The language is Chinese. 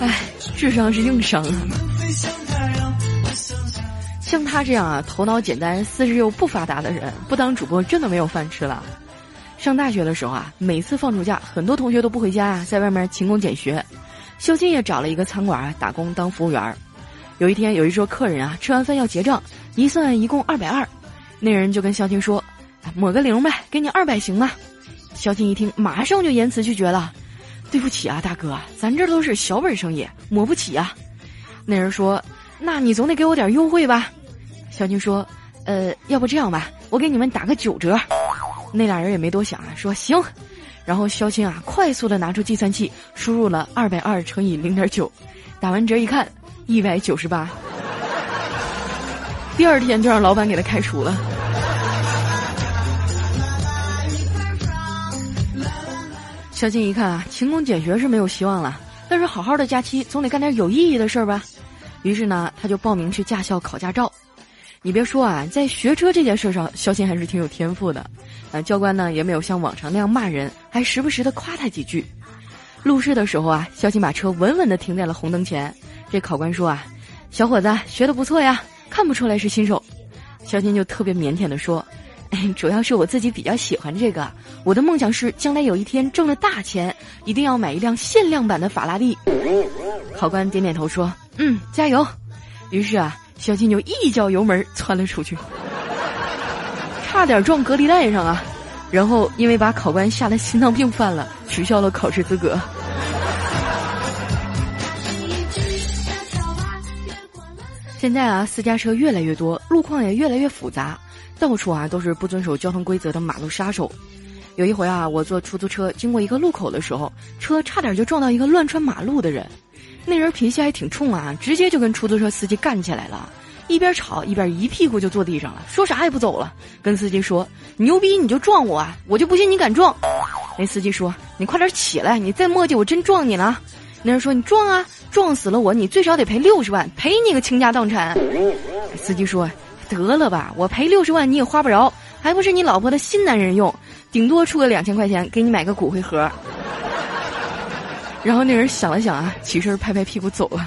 哎，智商是硬伤啊！像他这样啊，头脑简单、四肢又不发达的人，不当主播真的没有饭吃了。上大学的时候啊，每次放暑假，很多同学都不回家啊，在外面勤工俭学。肖金也找了一个餐馆啊打工当服务员。有一天，有一桌客人啊，吃完饭要结账，一算一共二百二，那人就跟肖金说：“抹个零呗，给你二百行吗？”肖金一听，马上就言辞拒绝了：“对不起啊，大哥，咱这都是小本生意，抹不起啊。”那人说。那你总得给我点优惠吧？小金说：“呃，要不这样吧，我给你们打个九折。”那俩人也没多想啊，说行。然后肖青啊，快速的拿出计算器，输入了二百二乘以零点九，打完折一看，一百九十八。第二天就让老板给他开除了。肖青一看啊，勤工俭学是没有希望了，但是好好的假期总得干点有意义的事儿吧。于是呢，他就报名去驾校考驾照。你别说啊，在学车这件事上，肖鑫还是挺有天赋的。啊，教官呢也没有像往常那样骂人，还时不时的夸他几句。路试的时候啊，肖鑫把车稳稳的停在了红灯前。这考官说啊：“小伙子学的不错呀，看不出来是新手。”肖鑫就特别腼腆的说：“ 主要是我自己比较喜欢这个，我的梦想是将来有一天挣了大钱，一定要买一辆限量版的法拉利。”考官点点头说。嗯，加油！于是啊，小金就一脚油门窜了出去，差点撞隔离带上啊！然后因为把考官吓得心脏病犯了，取消了考试资格。现在啊，私家车越来越多，路况也越来越复杂，到处啊都是不遵守交通规则的马路杀手。有一回啊，我坐出租车经过一个路口的时候，车差点就撞到一个乱穿马路的人。那人脾气还挺冲啊，直接就跟出租车司机干起来了，一边吵一边一屁股就坐地上了，说啥也不走了，跟司机说：“牛逼你就撞我啊，我就不信你敢撞。”那司机说：“你快点起来，你再磨叽我真撞你了。”那人说：“你撞啊，撞死了我，你最少得赔六十万，赔你个倾家荡产。”司机说：“得了吧，我赔六十万你也花不着，还不是你老婆的新男人用，顶多出个两千块钱给你买个骨灰盒。”然后那人想了想啊，起身拍拍屁股走了。